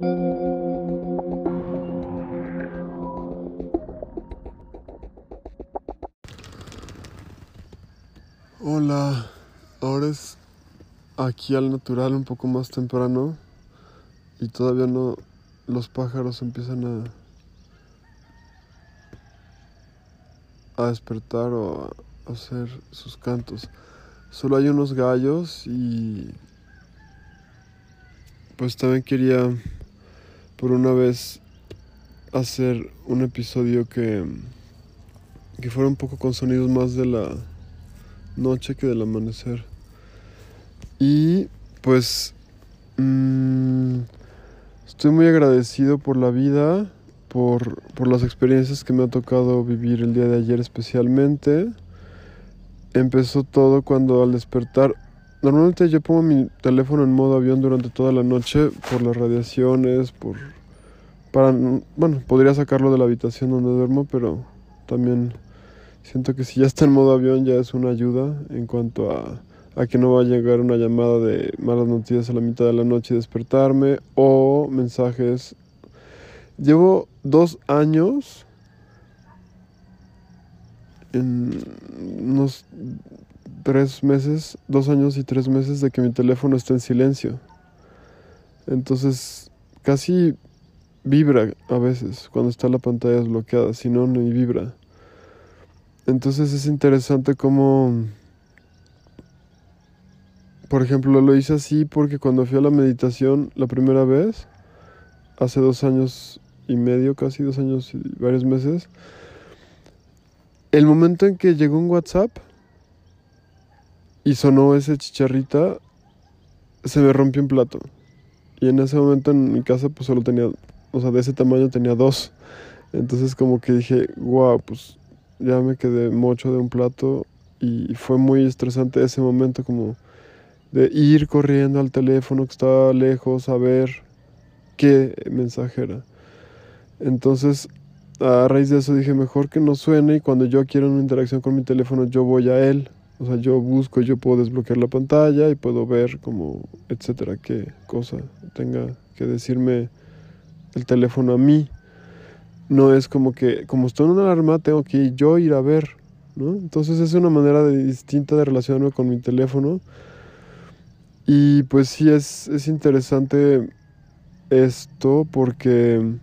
Hola, ahora es aquí al natural un poco más temprano y todavía no los pájaros empiezan a a despertar o a hacer sus cantos. Solo hay unos gallos y pues también quería por una vez hacer un episodio que que fuera un poco con sonidos más de la noche que del amanecer. Y pues mmm, estoy muy agradecido por la vida, por, por las experiencias que me ha tocado vivir el día de ayer especialmente. Empezó todo cuando al despertar, normalmente yo pongo mi teléfono en modo avión durante toda la noche por las radiaciones, por para bueno, podría sacarlo de la habitación donde duermo, pero también Siento que si ya está en modo avión ya es una ayuda en cuanto a, a que no va a llegar una llamada de malas noticias a la mitad de la noche y despertarme o mensajes. Llevo dos años en unos tres meses, dos años y tres meses de que mi teléfono está en silencio. Entonces casi vibra a veces cuando está la pantalla desbloqueada, si no, ni vibra. Entonces es interesante cómo, por ejemplo, lo hice así porque cuando fui a la meditación la primera vez, hace dos años y medio, casi dos años y varios meses, el momento en que llegó un WhatsApp y sonó ese chicharrita, se me rompió un plato. Y en ese momento en mi casa pues solo tenía, o sea, de ese tamaño tenía dos. Entonces como que dije, wow, pues ya me quedé mocho de un plato y fue muy estresante ese momento como de ir corriendo al teléfono que estaba lejos a ver qué mensaje era. Entonces, a raíz de eso dije, mejor que no suene y cuando yo quiero una interacción con mi teléfono yo voy a él. O sea, yo busco, yo puedo desbloquear la pantalla y puedo ver como, etcétera, qué cosa tenga que decirme el teléfono a mí. No es como que, como estoy en una alarma, tengo que yo ir a ver, ¿no? Entonces es una manera distinta de relacionarme con mi teléfono. Y pues sí, es, es interesante esto porque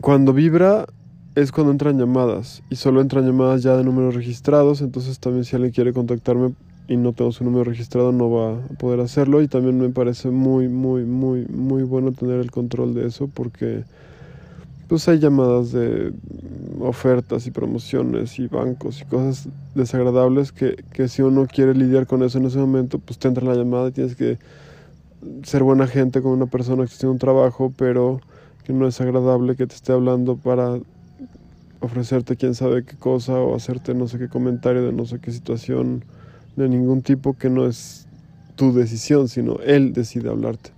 cuando vibra es cuando entran llamadas y solo entran llamadas ya de números registrados, entonces también si alguien quiere contactarme y no tengo su número registrado no va a poder hacerlo y también me parece muy muy muy muy bueno tener el control de eso porque pues hay llamadas de ofertas y promociones y bancos y cosas desagradables que, que si uno quiere lidiar con eso en ese momento, pues te entra la llamada y tienes que ser buena gente con una persona que tiene un trabajo, pero que no es agradable que te esté hablando para ofrecerte quién sabe qué cosa o hacerte no sé qué comentario de no sé qué situación de ningún tipo que no es tu decisión, sino él decide hablarte.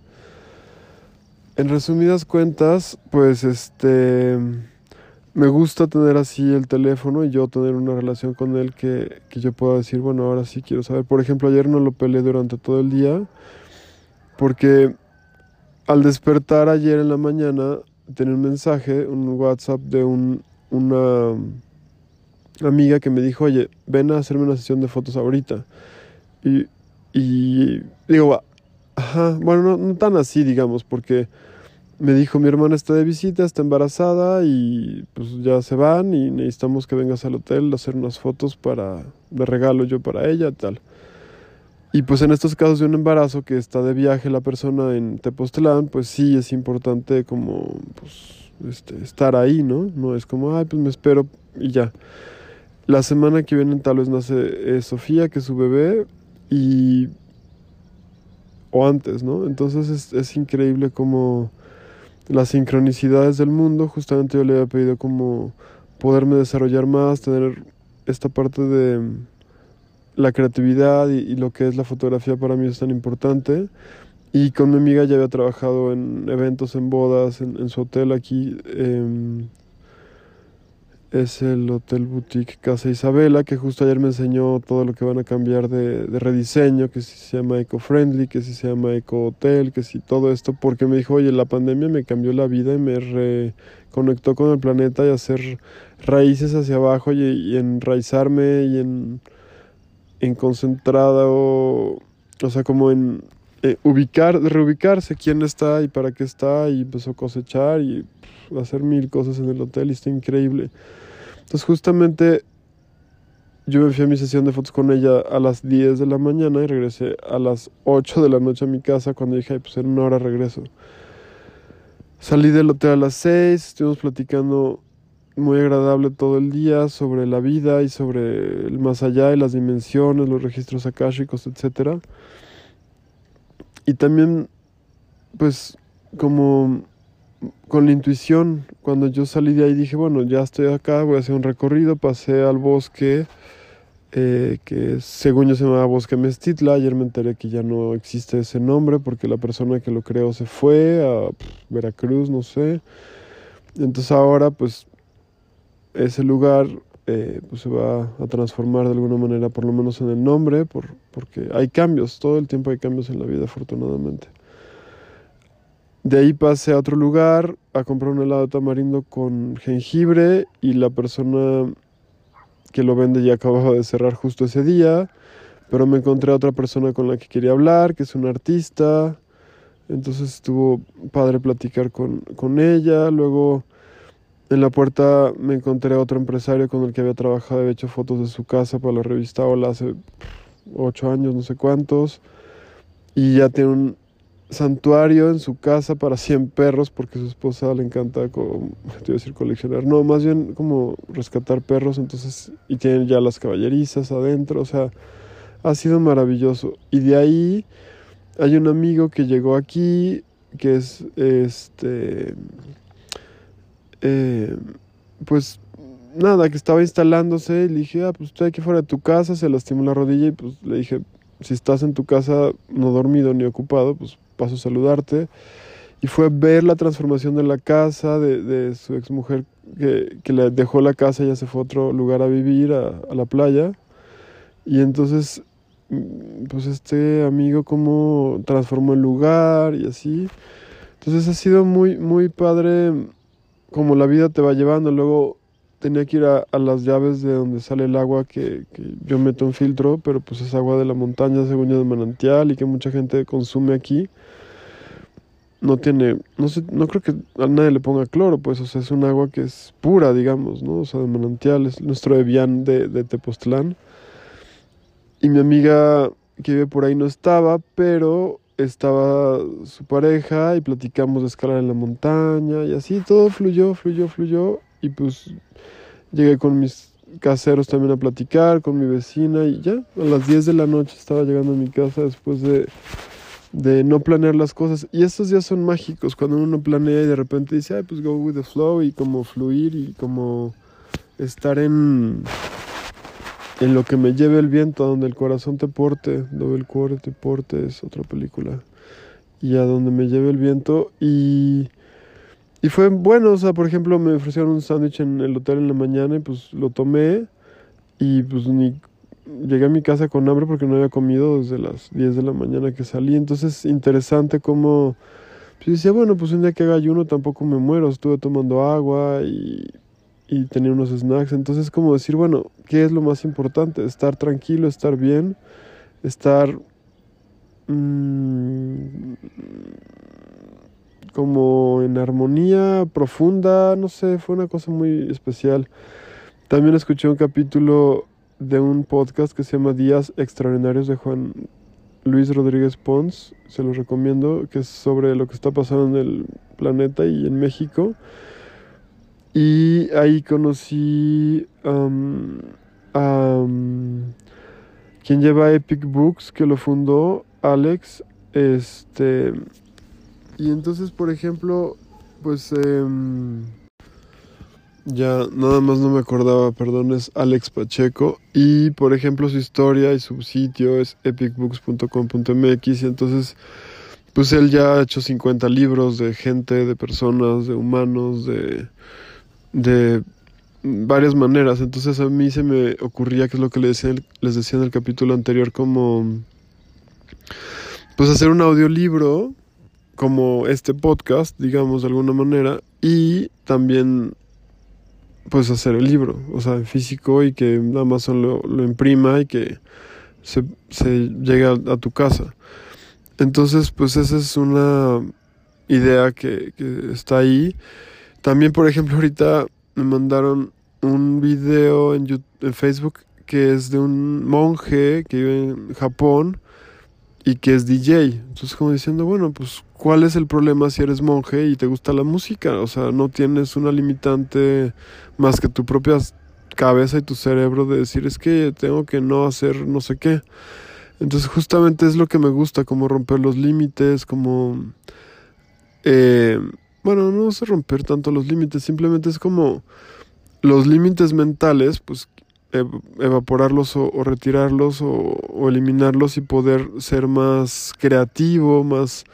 En resumidas cuentas, pues este me gusta tener así el teléfono y yo tener una relación con él que, que, yo pueda decir, bueno, ahora sí quiero saber. Por ejemplo, ayer no lo peleé durante todo el día porque al despertar ayer en la mañana tenía un mensaje, un WhatsApp de un, una amiga que me dijo, oye, ven a hacerme una sesión de fotos ahorita. Y, y digo, ajá, bueno, no, no tan así, digamos, porque me dijo mi hermana está de visita, está embarazada y pues ya se van y necesitamos que vengas al hotel a hacer unas fotos para de regalo yo para ella tal. Y pues en estos casos de un embarazo que está de viaje la persona en Tepoztlán, pues sí es importante como pues este, estar ahí, ¿no? No es como, ay, pues me espero y ya. La semana que viene tal vez nace eh, Sofía, que es su bebé, y... o antes, ¿no? Entonces es, increíble como las sincronicidades del mundo, justamente yo le había pedido como poderme desarrollar más, tener esta parte de la creatividad y, lo que es la fotografía para mí es tan importante. Y con mi amiga ya había trabajado en eventos, en bodas, en, su hotel aquí. Em, es el Hotel Boutique Casa Isabela, que justo ayer me enseñó todo lo que van a cambiar de, rediseño, que si se llama Eco Friendly, que si se llama Eco Hotel, que si todo esto, porque me dijo, oye, la pandemia me cambió la vida y me reconectó con el planeta y hacer raíces hacia abajo y, enraizarme y en, en concentrada o, o sea, como en eh, ubicar, reubicarse quién está y para qué está y empezó a cosechar y hacer mil cosas en el hotel y está increíble. Entonces justamente yo me fui a mi sesión de fotos con ella a las 10 de la mañana y regresé a las 8 de la noche a mi casa cuando dije, pues en una hora regreso. Salí del hotel a las 6, estuvimos platicando muy agradable todo el día sobre la vida y sobre el más allá y las dimensiones, los registros akáshicos, etc. Y también, pues, como con la intuición, cuando yo salí de ahí dije, bueno, ya estoy acá, voy a hacer un recorrido, pasé al bosque, eh, que según yo se llamaba Bosque Mestitla, ayer me enteré que ya no existe ese nombre porque la persona que lo creó se fue a Veracruz, no sé. Entonces ahora pues ese lugar eh, pues se va a transformar de alguna manera, por lo menos en el nombre, por, porque hay cambios, todo el tiempo hay cambios en la vida afortunadamente. De ahí pasé a otro lugar a comprar un helado de tamarindo con jengibre y la persona que lo vende ya acababa de cerrar justo ese día, pero me encontré a otra persona con la que quería hablar, que es una artista, entonces estuvo padre platicar con, con ella, luego en la puerta me encontré a otro empresario con el que había trabajado, había hecho fotos de su casa para la revista Hola hace ocho años, no sé cuántos, y ya tiene un santuario en su casa para 100 perros porque su esposa le encanta, como, te decir coleccionar, no, más bien como rescatar perros, entonces, y tienen ya las caballerizas adentro, o sea, ha sido maravilloso. Y de ahí hay un amigo que llegó aquí, que es, este, eh, pues, nada, que estaba instalándose, y le dije, ah, pues estoy aquí fuera de tu casa, se lastimó la rodilla, y pues le dije, si estás en tu casa no dormido ni ocupado, pues paso a saludarte. Y fue ver la transformación de la casa, de, de su exmujer que, que le dejó la casa y ya se fue a otro lugar a vivir, a, a la playa. Y entonces, mm, pues este amigo como transformó el lugar y así. Entonces ha sido muy, muy padre como la vida te va llevando. Luego tenía que ir a, las llaves de donde sale el agua que, yo meto un filtro, pero pues es agua de la montaña, según yo, de manantial y que mucha gente consume aquí. No tiene, no sé, no creo que a nadie le ponga cloro, pues, o sea, es un agua que es pura, digamos, ¿no? O sea, de manantial, es nuestro Evian de, de Tepoztlán. Y mi amiga que vive por ahí no estaba, pero estaba su pareja y platicamos de escalar en la montaña y así todo fluyó, fluyó, fluyó y pues llegué con mis caseros también a platicar, con mi vecina y ya a las 10 de la noche estaba llegando a mi casa después de, de no planear las cosas. Y estos días son mágicos, cuando uno no planea y de repente dice, ay, pues go with the flow y como fluir y como estar en, en lo que me lleve el viento, a donde el corazón te porte, donde el cuore te porte, es otra película. Y a donde me lleve el viento y y fue bueno, o sea, por ejemplo, me ofrecieron un sándwich en el hotel en la mañana y pues lo tomé y pues ni llegué a mi casa con hambre porque no había comido desde las 10 de la mañana que salí. Entonces, interesante cómo pues decía, bueno, pues un día que haga ayuno tampoco me muero, estuve tomando agua y, y tenía unos snacks. Entonces, como decir, bueno, ¿qué es lo más importante? Estar tranquilo, estar bien, estar... Mmm, como en armonía profunda, no sé, fue una cosa muy especial. También escuché un capítulo de un podcast que se llama Días Extraordinarios de Juan Luis Rodríguez Pons, se los recomiendo, que es sobre lo que está pasando en el planeta y en México. Y ahí conocí a quien lleva Epic Books, que lo fundó, Alex. Este y entonces, por ejemplo, pues em, ya nada más no me acordaba, perdón, es Alex Pacheco. Y por ejemplo, su historia y su sitio es epicbooks.com.mx. Y entonces, pues él ya ha hecho 50 libros de gente, de personas, de humanos, de, de varias maneras. Entonces a mí se me ocurría, que es lo que les decía, les en el capítulo anterior, como pues hacer un audiolibro como este podcast, digamos de alguna manera, y también pues hacer el libro, o sea, en físico y que Amazon lo, lo imprima y que se, se llegue a, tu casa. Entonces, pues esa es una idea que, que está ahí. También, por ejemplo, ahorita me mandaron un video en, Facebook que es de un monje que vive en Japón y que es DJ. Entonces como diciendo, bueno, pues ¿cuál es el problema si eres monje y te gusta la música? O sea, no tienes una limitante más que tu propia cabeza y tu cerebro de decir es que tengo que no hacer no sé qué. Entonces justamente es lo que me gusta, como romper los límites, como... Eh, bueno, no sé romper tanto los límites, simplemente es como los límites mentales, pues evaporarlos o, retirarlos o, eliminarlos y poder ser más creativo, más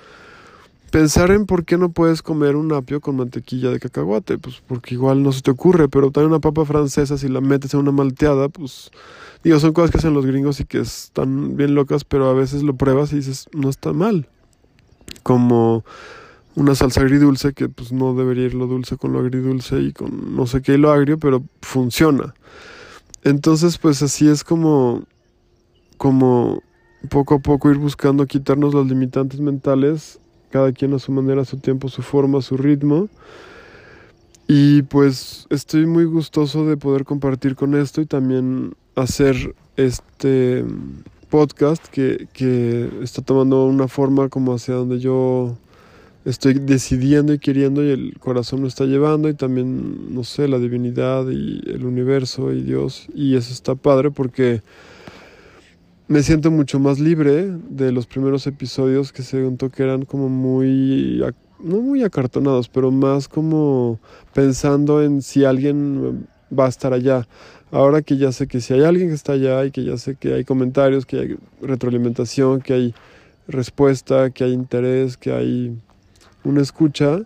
pensar en por qué no puedes comer un apio con mantequilla de cacahuate, pues porque igual no se te ocurre, pero también una papa francesa si la metes en una malteada, pues digo, son cosas que hacen los gringos y que están bien locas, pero a veces lo pruebas y dices, no está mal. Como una salsa agridulce que pues no debería ir lo dulce con lo agridulce y con no sé qué y lo agrio, pero funciona. Entonces, pues así es como, como poco a poco ir buscando quitarnos los limitantes mentales, cada quien a su manera, a su tiempo, su forma, su ritmo. Y pues estoy muy gustoso de poder compartir con esto y también hacer este podcast que, que está tomando una forma como hacia donde yo estoy decidiendo y queriendo y el corazón me está llevando y también, no sé, la divinidad y el universo y Dios. Y eso está padre porque me siento mucho más libre de los primeros episodios que se juntó que eran como muy, no muy acartonados, pero más como pensando en si alguien va a estar allá. Ahora que ya sé que si hay alguien que está allá y que ya sé que hay comentarios, que hay retroalimentación, que hay respuesta, que hay interés, que hay una escucha,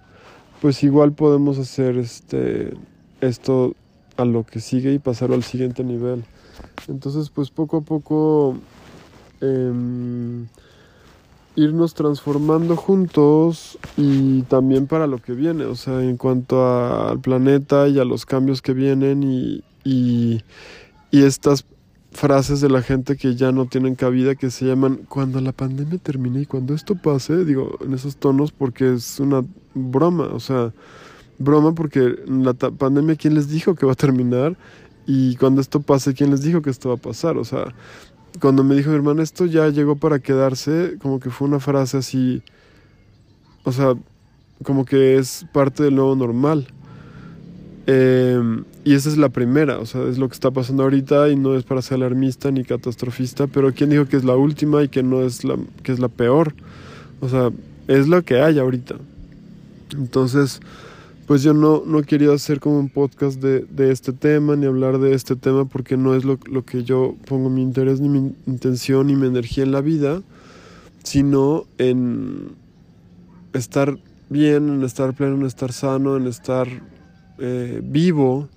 pues igual podemos hacer este esto a lo que sigue y pasarlo al siguiente nivel. Entonces, pues poco a poco em, irnos transformando juntos y también para lo que viene, o sea, en cuanto al planeta y a los cambios que vienen y, y, y estas frases de la gente que ya no tienen cabida que se llaman cuando la pandemia termine y cuando esto pase, digo, en esos tonos porque es una broma, o sea, broma porque la pandemia quién les dijo que va a terminar y cuando esto pase quién les dijo que esto va a pasar, o sea, cuando me dijo mi hermana esto ya llegó para quedarse, como que fue una frase así, o sea, como que es parte del nuevo normal. Eh, y esa es la primera, o sea, es lo que está pasando ahorita y no es para ser alarmista ni catastrofista, pero ¿quién dijo que es la última y que no es la, que es la peor? O sea, es lo que hay ahorita. Entonces, pues yo no, no quería hacer como un podcast de, de este tema ni hablar de este tema porque no es lo, lo que yo pongo mi interés ni mi intención ni mi energía en la vida, sino en estar bien, en estar pleno, en estar sano, en estar eh, vivo.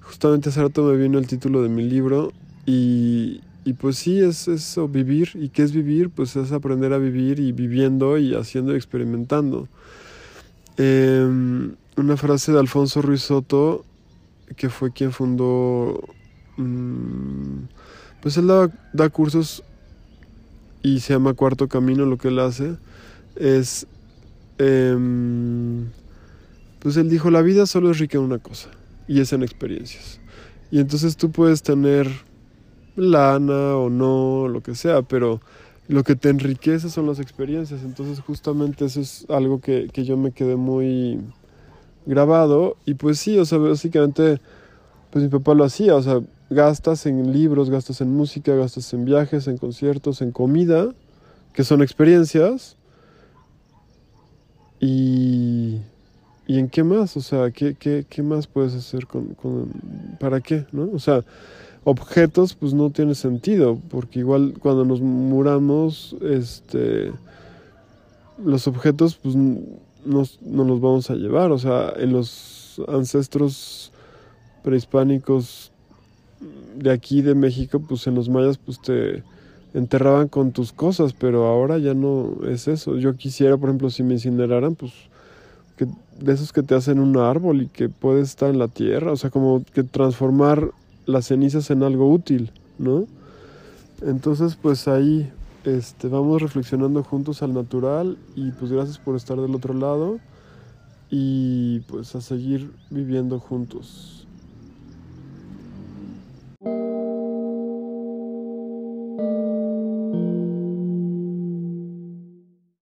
Justamente hace rato me vino el título de mi libro y, pues sí, es eso, vivir. ¿Y qué es vivir? Pues es aprender a vivir y viviendo y haciendo y experimentando. Em, una frase de Alfonso Ruiz Soto, que fue quien fundó, mm, pues él da, cursos y se llama Cuarto Camino, lo que él hace, es... Em, entonces él dijo, la vida solo es rica en una cosa, y es en experiencias. Y entonces tú puedes tener lana o no, lo que sea, pero lo que te enriquece son las experiencias. Entonces justamente eso es algo que, que yo me quedé muy grabado. Y pues sí, o sea, básicamente, pues mi papá lo hacía, o sea, gastas en libros, gastas en música, gastas en viajes, en conciertos, en comida, que son experiencias. Y ¿Y en qué más? O sea, ¿qué, qué, qué más puedes hacer con, con, ¿Para qué? ¿No? O sea, objetos pues no tiene sentido, porque igual cuando nos muramos, este, los objetos pues nos, no los vamos a llevar, o sea, en los ancestros prehispánicos de aquí de México, pues en los mayas pues te enterraban con tus cosas, pero ahora ya no es eso. Yo quisiera, por ejemplo, si me incineraran, pues que de esos que te hacen un árbol y que puedes estar en la tierra, o sea, como que transformar las cenizas en algo útil, ¿no? Entonces, pues ahí este, vamos reflexionando juntos al natural y pues gracias por estar del otro lado y pues a seguir viviendo juntos.